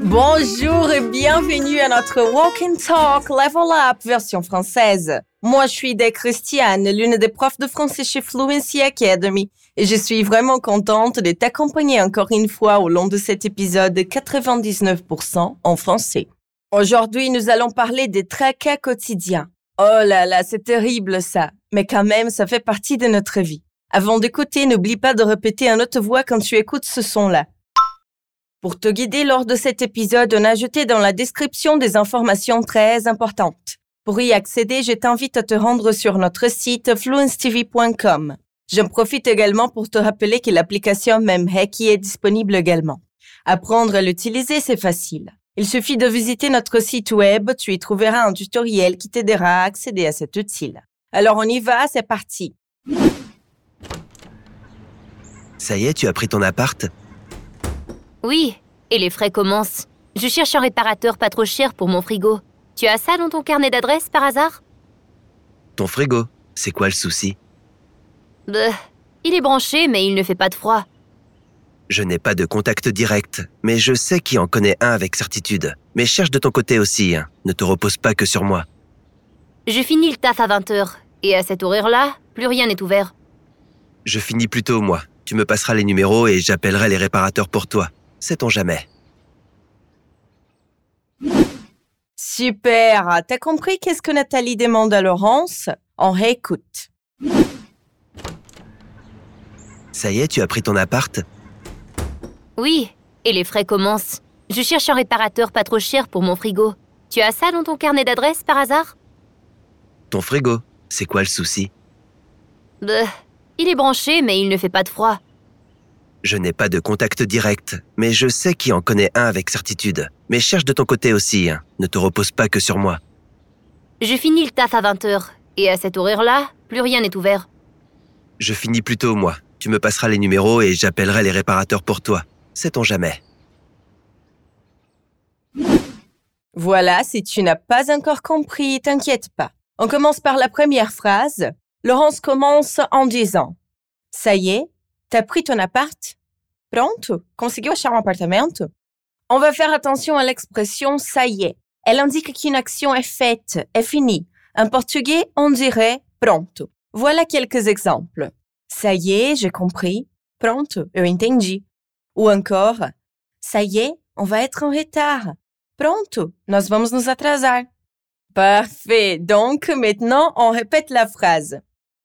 Bonjour et bienvenue à notre Walk and Talk Level Up version française. Moi, je suis Des Christiane, l'une des profs de français chez Fluency Academy, et je suis vraiment contente de t'accompagner encore une fois au long de cet épisode 99% en français. Aujourd'hui, nous allons parler des tracas quotidiens. Oh là là, c'est terrible ça, mais quand même, ça fait partie de notre vie. Avant d'écouter, n'oublie pas de répéter à notre voix quand tu écoutes ce son-là. Pour te guider lors de cet épisode, on a ajouté dans la description des informations très importantes. Pour y accéder, je t'invite à te rendre sur notre site fluencetv.com. J'en profite également pour te rappeler que l'application MemHacky est disponible également. Apprendre à l'utiliser, c'est facile. Il suffit de visiter notre site web, tu y trouveras un tutoriel qui t'aidera à accéder à cet outil. Alors on y va, c'est parti. Ça y est, tu as pris ton appart? Oui, et les frais commencent. Je cherche un réparateur pas trop cher pour mon frigo. Tu as ça dans ton carnet d'adresse par hasard? Ton frigo C'est quoi le souci? Bah, il est branché, mais il ne fait pas de froid. Je n'ai pas de contact direct, mais je sais qui en connaît un avec certitude. Mais cherche de ton côté aussi, hein. ne te repose pas que sur moi. Je finis le taf à 20h, et à cette horaire-là, plus rien n'est ouvert. Je finis plus tôt, moi. Tu me passeras les numéros et j'appellerai les réparateurs pour toi. Sait-on jamais Super T'as compris qu'est-ce que Nathalie demande à Laurence? On réécoute. Ça y est, tu as pris ton appart? Oui, et les frais commencent. Je cherche un réparateur pas trop cher pour mon frigo. Tu as ça dans ton carnet d'adresse par hasard? Ton frigo C'est quoi le souci? Bah, il est branché, mais il ne fait pas de froid. Je n'ai pas de contact direct, mais je sais qui en connaît un avec certitude. Mais cherche de ton côté aussi, hein. ne te repose pas que sur moi. Je finis le taf à 20h, et à cette horaire-là, plus rien n'est ouvert. Je finis plus tôt, moi. Tu me passeras les numéros et j'appellerai les réparateurs pour toi. Sait-on jamais? Voilà, si tu n'as pas encore compris, t'inquiète pas. On commence par la première phrase. Laurence commence en disant Ça y est, t'as pris ton appart? Pronto? Conseguiu achar um apartamento? On va faire attention à l'expression ça y est. Elle indique qu'une action est faite, est finie. En portugais, on dirait pronto. Voilà quelques exemples. Ça y est, j'ai compris. Pronto, eu entendi. Ou encore, ça y est, on va être en retard. Pronto, nós vamos nos atrasar. Parfait. Donc, maintenant, on répète la phrase.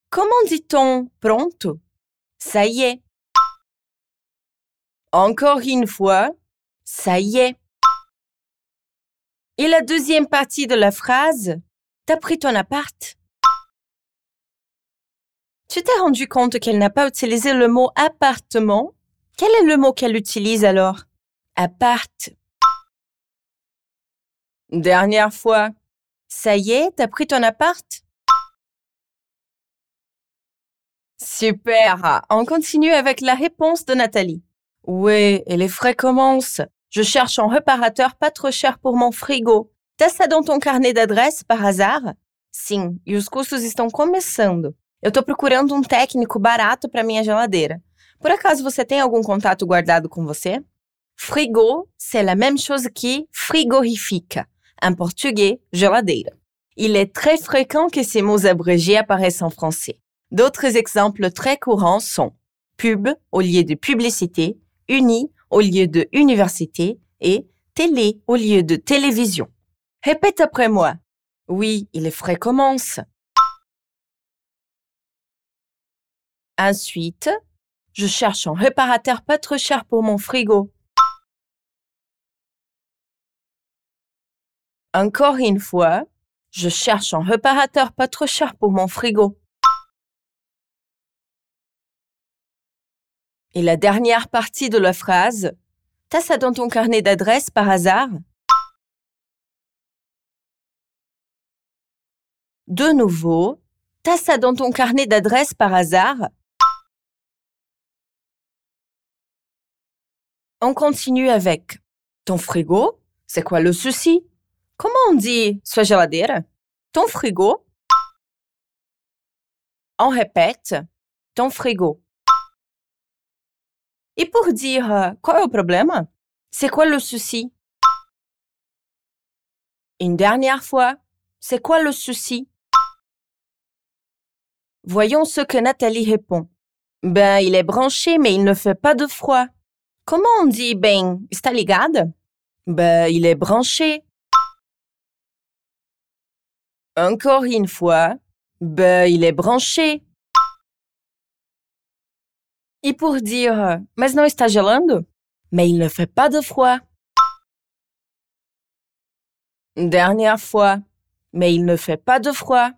Comment dit-on pronto? Ça y est. Encore une fois, ça y est. Et la deuxième partie de la phrase, t'as pris ton appart? Tu t'es rendu compte qu'elle n'a pas utilisé le mot appartement? Quel est le mot qu'elle utilise alors? Appart. Dernière fois. Ça y est, t'as pris ton appart? Super. On continue avec la réponse de Nathalie. Oui, et les frais commencent. Je cherche un réparateur pas trop cher pour mon frigo. T'as ça dans ton carnet d'adresse, par hasard? Sim, e os custos estão começando. Eu tô procurando um técnico barato para minha geladeira. Por acaso você tem algum contato guardado com você? Frigo, c'est la même chose que frigorifique. En portugais, geladeira. Il est très fréquent que ces mots abrégés apparaissent en français. D'autres exemples très courants sont pub au lieu de publicité, uni au lieu de université et télé au lieu de télévision. Répète après moi. Oui, il est commence. Ensuite, je cherche un réparateur pas trop cher pour mon frigo. Encore une fois, je cherche un réparateur pas trop cher pour mon frigo. Et la dernière partie de la phrase, t'as ça dans ton carnet d'adresse par hasard? De nouveau, t'as ça dans ton carnet d'adresse par hasard? On continue avec ton frigo, c'est quoi le souci? Comment on dit sua geladeira? Ton frigo? On répète ton frigo. Et pour dire quoi est le problème? C'est quoi le souci? Une dernière fois, c'est quoi le souci? Voyons ce que Nathalie répond. Ben, il est branché, mais il ne fait pas de froid. Comment on dit ben, está ligado? Ben, il est branché. Encore une fois, ben, il est branché. Et pour dire, mas não está gelando? Mais il ne fait pas de froid. Dernière fois, mais il ne fait pas de froid.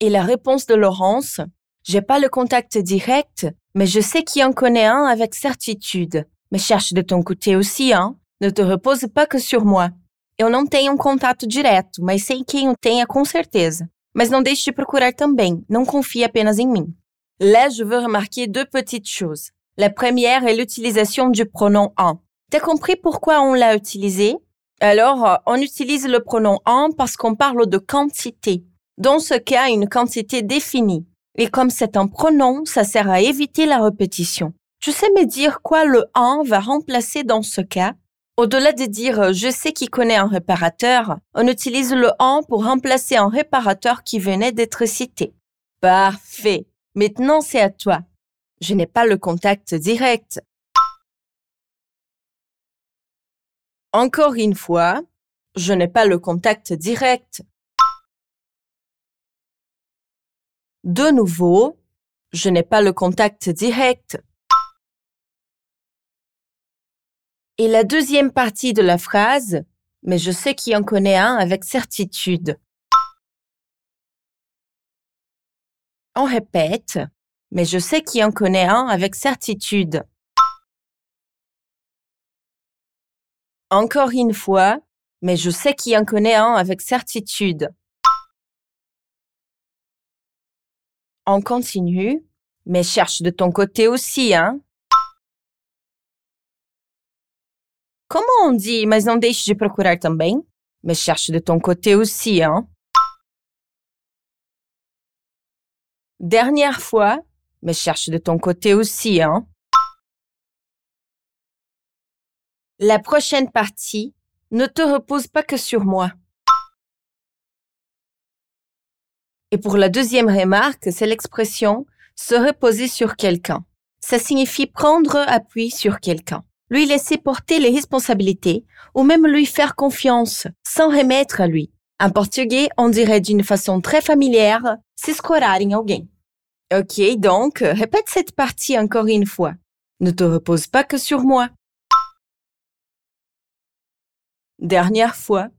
Et la réponse de Laurence, j'ai pas le contact direct, mais je sais qui en connaît un avec certitude. Mais cherche de ton côté aussi, hein? Ne te repose pas que sur moi. Eu não tenho um contato direto, mas sei quem o tenha com certeza. Mas não deixe de procurar também, não confie apenas em mim. Là, je veux remarquer deux petites choses. La première est l'utilisation du pronom en. T'as compris pourquoi on l'a utilisé? Alors, euh, on utilise le pronom en parce qu'on parle de quantité. Dans ce cas, une quantité définie. Et comme c'est un pronom, ça sert à éviter la répétition. Tu sais me dire quoi le en va remplacer dans ce cas? Au-delà de dire euh, je sais qui connaît un réparateur, on utilise le en pour remplacer un réparateur qui venait d'être cité. Parfait. Maintenant, c'est à toi. Je n'ai pas le contact direct. Encore une fois, je n'ai pas le contact direct. De nouveau, je n'ai pas le contact direct. Et la deuxième partie de la phrase, mais je sais qui en connaît un avec certitude. On répète, mais je sais qui en connaît un avec certitude. Encore une fois, mais je sais qui en connaît un avec certitude. On continue, mais cherche de ton côté aussi, hein? Comment on dit, mas não deixe de procurar também? Mais cherche de ton côté aussi, hein? Dernière fois, mais cherche de ton côté aussi, hein? La prochaine partie, ne te repose pas que sur moi. Et pour la deuxième remarque, c'est l'expression se reposer sur quelqu'un. Ça signifie prendre appui sur quelqu'un, lui laisser porter les responsabilités ou même lui faire confiance sans remettre à lui. En portugais, on dirait d'une façon très familière se alguém. Ok, donc, répète cette partie encore une fois. Ne te repose pas que sur moi. Dernière fois,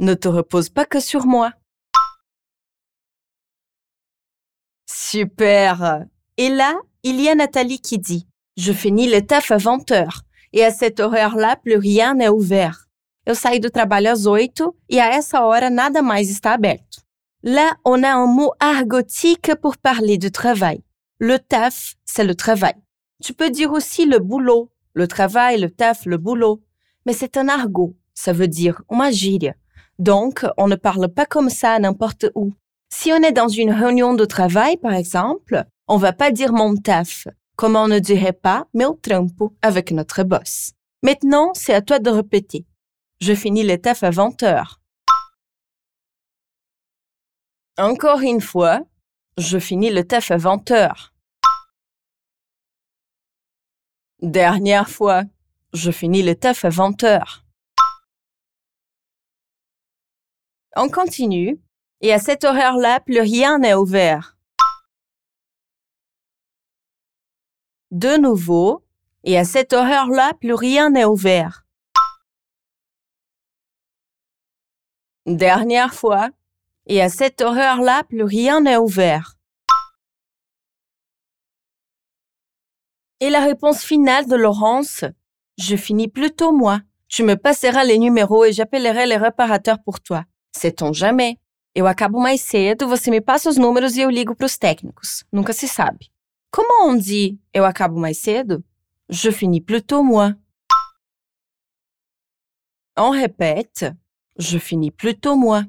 ne te repose pas que sur moi. Super. Et là, il y a Nathalie qui dit, je finis le taf à 20 heures et à cette horaire-là, plus rien n'est ouvert. Eu saí do trabalho às 8 e a essa hora nada mais está aberto. Là, on a un mot argotique pour parler du travail. Le taf, c'est le travail. Tu peux dire aussi le boulot, le travail, le taf, le boulot. Mais c'est un argot, ça veut dire uma gíria. Donc, on ne parle pas comme ça n'importe où. Si on est dans une réunion de travail, par exemple, on va pas dire mon taf, comme on ne dirait pas meu trampo avec notre boss. Maintenant, c'est à toi de répéter. Je finis le taf à 20 heures. Encore une fois, je finis le taf à 20 heures. Dernière fois, je finis le taf à 20 heures. On continue, et à cette horaire-là, plus rien n'est ouvert. De nouveau, et à cette horaire-là, plus rien n'est ouvert. Dernière fois, et à cette horaire-là, plus rien n'est ouvert. Et la réponse finale de Laurence, je finis plus tôt moi. Tu me passeras les numéros et j'appellerai les réparateurs pour toi. Sait-on jamais? Eu acabo mais cedo, você me passa os números e eu ligo para os técnicos. Nunca se sabe. Comment on dit eu acabo mais cedo? Je finis plus tôt moi. On répète, je finis plus tôt moi.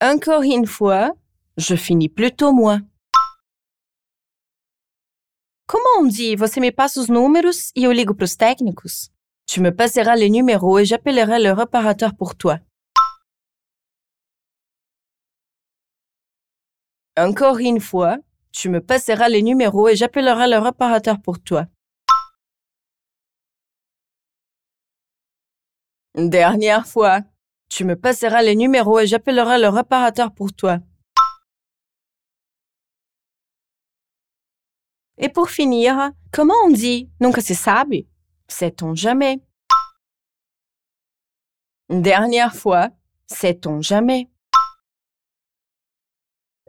Encore une fois, Je finis plutôt moi. Como on dit Você me passa os números e eu ligo pros técnicos? Tu me passeras les numéros et j'appellerai le réparateur pour toi. Encore une fois, tu me passeras les numéros et j'appellerai le réparateur pour toi. Dernière fois, tu me passeras les numéros et j'appellerai le réparateur pour toi. Et pour finir, comment on dit nunca se sabe? Sait-on jamais? Dernière fois, sait-on jamais?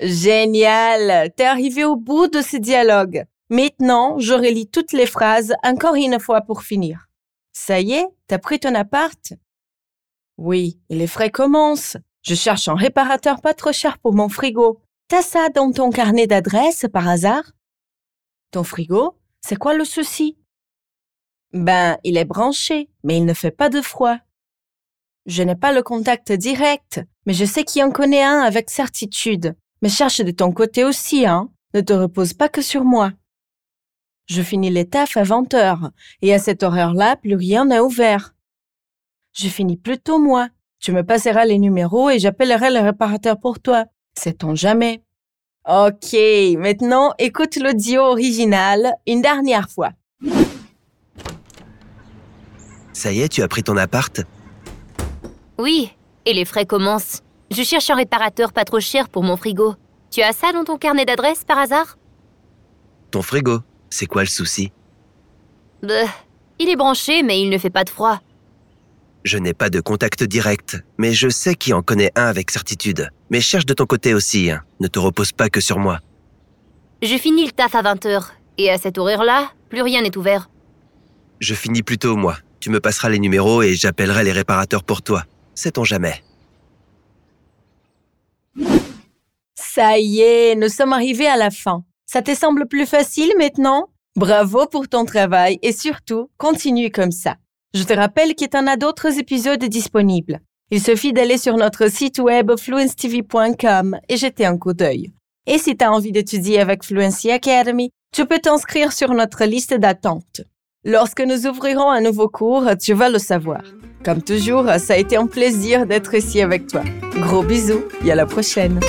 Génial! T'es arrivé au bout de ce dialogue. Maintenant, je relis toutes les phrases encore une fois pour finir. Ça y est, t'as pris ton appart? Oui, les frais commencent. Je cherche un réparateur pas trop cher pour mon frigo. T'as ça dans ton carnet d'adresse par hasard? Ton frigo? C'est quoi le souci? Ben, il est branché, mais il ne fait pas de froid. Je n'ai pas le contact direct, mais je sais qui en connaît un avec certitude. Mais cherche de ton côté aussi, hein. Ne te repose pas que sur moi. Je finis les tafs à 20 heures, et à cette horaire-là, plus rien n'est ouvert. Je finis plus tôt, moi. Tu me passeras les numéros et j'appellerai le réparateur pour toi. Sait-on jamais? Ok, maintenant écoute l'audio original une dernière fois. Ça y est, tu as pris ton appart? Oui, et les frais commencent. Je cherche un réparateur pas trop cher pour mon frigo. Tu as ça dans ton carnet d'adresse par hasard? Ton frigo C'est quoi le souci? Bah, il est branché, mais il ne fait pas de froid. Je n'ai pas de contact direct, mais je sais qui en connaît un avec certitude. Mais cherche de ton côté aussi, hein. ne te repose pas que sur moi. Je finis le taf à 20h, et à cette horaire-là, plus rien n'est ouvert. Je finis plutôt moi. Tu me passeras les numéros et j'appellerai les réparateurs pour toi. Sait-on jamais? Ça y est, nous sommes arrivés à la fin. Ça te semble plus facile maintenant? Bravo pour ton travail et surtout, continue comme ça. Je te rappelle qu'il y en a d'autres épisodes disponibles. Il suffit d'aller sur notre site web fluencetv.com et jeter un coup d'œil. Et si tu as envie d'étudier avec Fluency Academy, tu peux t'inscrire sur notre liste d'attente. Lorsque nous ouvrirons un nouveau cours, tu vas le savoir. Comme toujours, ça a été un plaisir d'être ici avec toi. Gros bisous et à la prochaine.